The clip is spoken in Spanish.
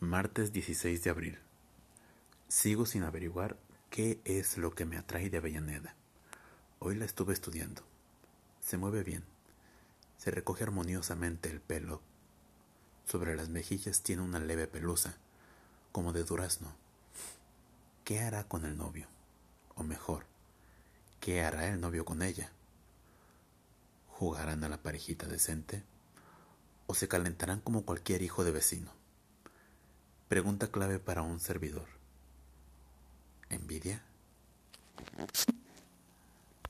Martes 16 de abril. Sigo sin averiguar qué es lo que me atrae de Avellaneda. Hoy la estuve estudiando. Se mueve bien. Se recoge armoniosamente el pelo. Sobre las mejillas tiene una leve pelusa, como de durazno. ¿Qué hará con el novio? O mejor, ¿qué hará el novio con ella? ¿Jugarán a la parejita decente? ¿O se calentarán como cualquier hijo de vecino? Pregunta clave para un servidor. ¿Envidia?